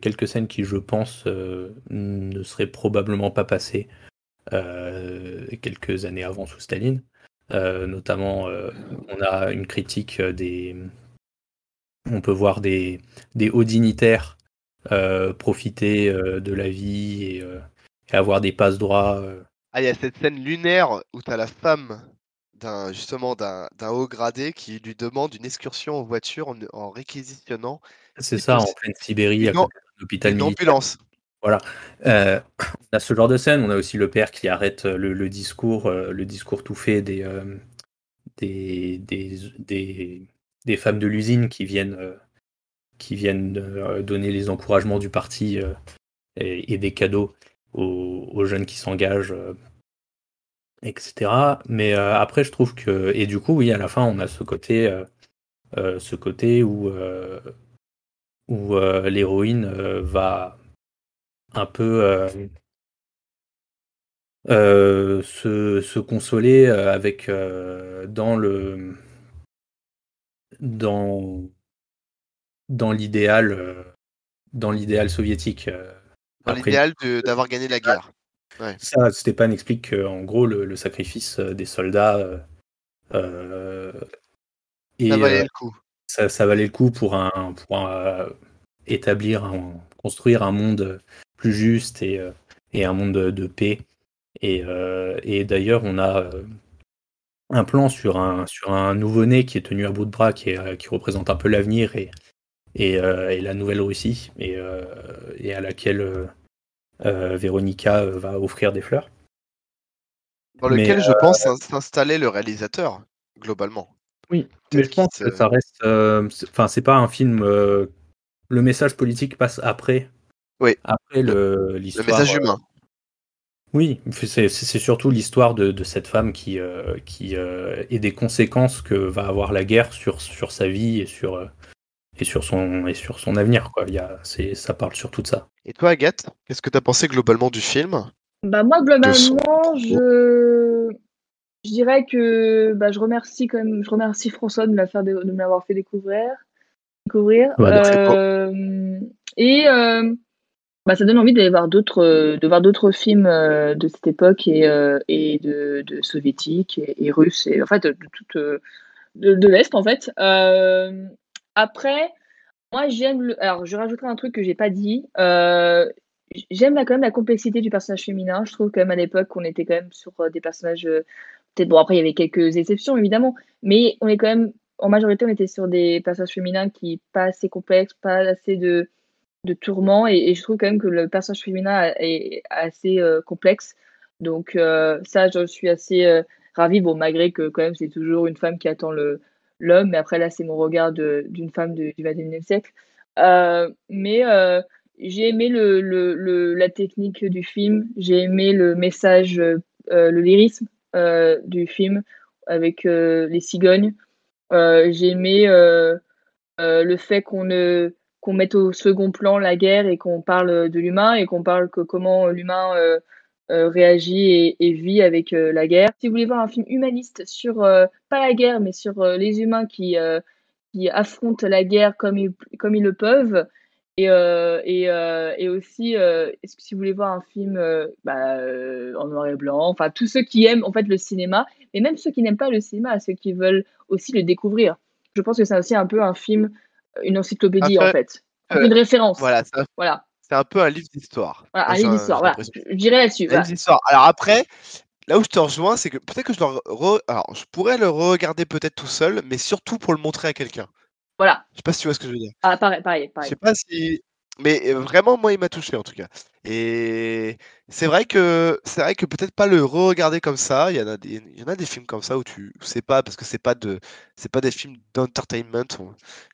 quelques scènes qui, je pense, ne seraient probablement pas passées quelques années avant sous Staline. Notamment, on a une critique des. On peut voir des, des hauts dignitaires profiter de la vie et, et avoir des passes droits. Ah, il y a cette scène lunaire où tu as la femme d'un justement d'un haut gradé qui lui demande une excursion en voiture en, réquisitionnant. C'est ça, en pleine Sibérie, à l'hôpital militaire. ambulance. Voilà. Euh, on a ce genre de scène. On a aussi le père qui arrête le, discours, euh, le discours tout fait des, euh, des, des, femmes de l'usine qui viennent, qui viennent donner les encouragements du parti et, des cadeaux aux, jeunes qui s'engagent etc. Mais euh, après, je trouve que et du coup, oui, à la fin, on a ce côté, euh, euh, ce côté où où l'héroïne va un peu se, se, consoler avec dans le dans dans l'idéal dans l'idéal soviétique. dans l'idéal d'avoir gagné la guerre. Ça, Stéphane explique qu'en gros, le, sacrifice euh, des soldats. Euh, euh, ça valait le coup. Ça, valait le coup pour, un, pour établir, construire un monde plus juste et, et un monde de, paix. Et, et d'ailleurs, on a un plan sur un, sur un nouveau-né qui est tenu à bout de bras, qui, qui représente un peu l'avenir et, et, et, la nouvelle Russie, et, et à laquelle euh, Véronica euh, va offrir des fleurs. Dans lequel, je euh, pense, s'installer le réalisateur, globalement. Oui, mais je pense que ça reste. Enfin, c'est pas un film. Le message politique passe après. Oui. Après l'histoire. Le, message humain. Oui, c'est surtout l'histoire de, cette femme qui, qui et des conséquences que va avoir la guerre sur, sur sa vie et sur, et sur son, et sur son avenir. Quoi. Il y a, ça parle surtout de ça. Et toi, Agathe, qu'est-ce que tu as pensé globalement du film? Bah, Moi, globalement, je... je dirais que bah, je, remercie quand même, je remercie François de me l'avoir fait découvrir. découvrir. Euh, et euh, bah, ça donne envie d'aller voir d'autres, de voir d'autres films euh, de cette époque et, et de, de soviétiques et, russes, et en fait de, de, l'Est en fait. Après, moi, j'aime le. Alors, je rajouterai un truc que j'ai pas dit. Euh, j'aime quand même la complexité du personnage féminin. Je trouve quand même à l'époque qu'on était quand même sur euh, des personnages. Euh, peut-être bon, après, il y avait quelques exceptions évidemment, mais on est quand même. En majorité, on était sur des personnages féminins qui pas assez complexes, pas assez de, de tourments, et, je trouve quand même que le personnage féminin est assez complexe. Donc ça, je suis assez ravie, bon, malgré que quand même c'est toujours une femme qui attend l'homme, mais après là c'est mon regard d'une femme du 21e siècle. Euh, mais euh, j'ai aimé le, le, la technique du film, j'ai aimé le message, euh, le lyrisme du film avec les cigognes. j'ai aimé le fait qu'on ne qu'on mette au second plan la guerre et qu'on parle de l'humain et qu'on parle que comment l'humain euh, réagit et, vit avec euh, la guerre. Si vous voulez voir un film humaniste sur, euh, pas la guerre, mais sur les humains qui, qui affrontent la guerre comme ils, comme ils le peuvent, et, et, et aussi, est-ce que si vous voulez voir un film bah, en noir et blanc, enfin tous ceux qui aiment en fait le cinéma, et même ceux qui n'aiment pas le cinéma, ceux qui veulent aussi le découvrir. Je pense que c'est aussi un peu un film, une encyclopédie en fait, une référence. Voilà, voilà. C'est un peu un livre d'histoire. un livre d'histoire, voilà. Je dirais là-dessus. Un livre d'histoire. Alors après, là où je te rejoins, c'est que peut-être que je, Alors, je pourrais le regarder peut-être tout seul, mais surtout pour le montrer à quelqu'un. Voilà. Je sais pas si tu vois ce que je veux dire. Ah, pareil, pareil, pareil. Je sais pas si. Mais euh, vraiment, moi, il m'a touché en tout cas. Et c'est vrai que c'est vrai que peut-être pas le re-regarder comme ça. Il y en a des, il y en a des films comme ça où tu sais pas parce que c'est pas de, c'est pas des films d'entertainment.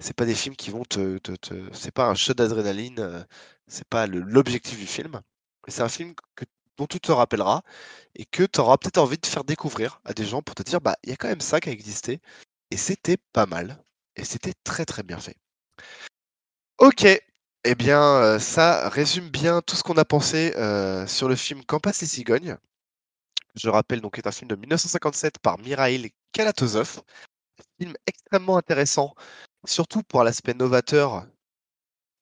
C'est pas des films qui vont te, te, c'est pas un show d'adrénaline. Euh, c'est pas l'objectif du film. C'est un film dont tu te rappelleras et que tu auras peut-être envie de faire découvrir à des gens pour te dire bah il y a quand même ça qui a existé et c'était pas mal et c'était très très bien fait. Ok, eh bien, euh, ça résume bien tout ce qu'on a pensé euh, sur le film Quand passe les cigognes. Je rappelle donc est un film de 1957 par Mirail Kalatozov. Film extrêmement intéressant, surtout pour l'aspect novateur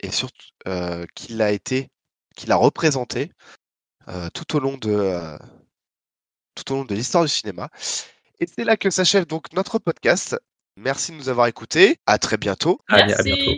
et surtout euh, qu'il a été, qu'il a représenté tout au long de, tout au long de l'histoire du cinéma. Et c'est là que s'achève donc notre podcast. Merci de nous avoir écoutés. À très bientôt. Allez, à bientôt.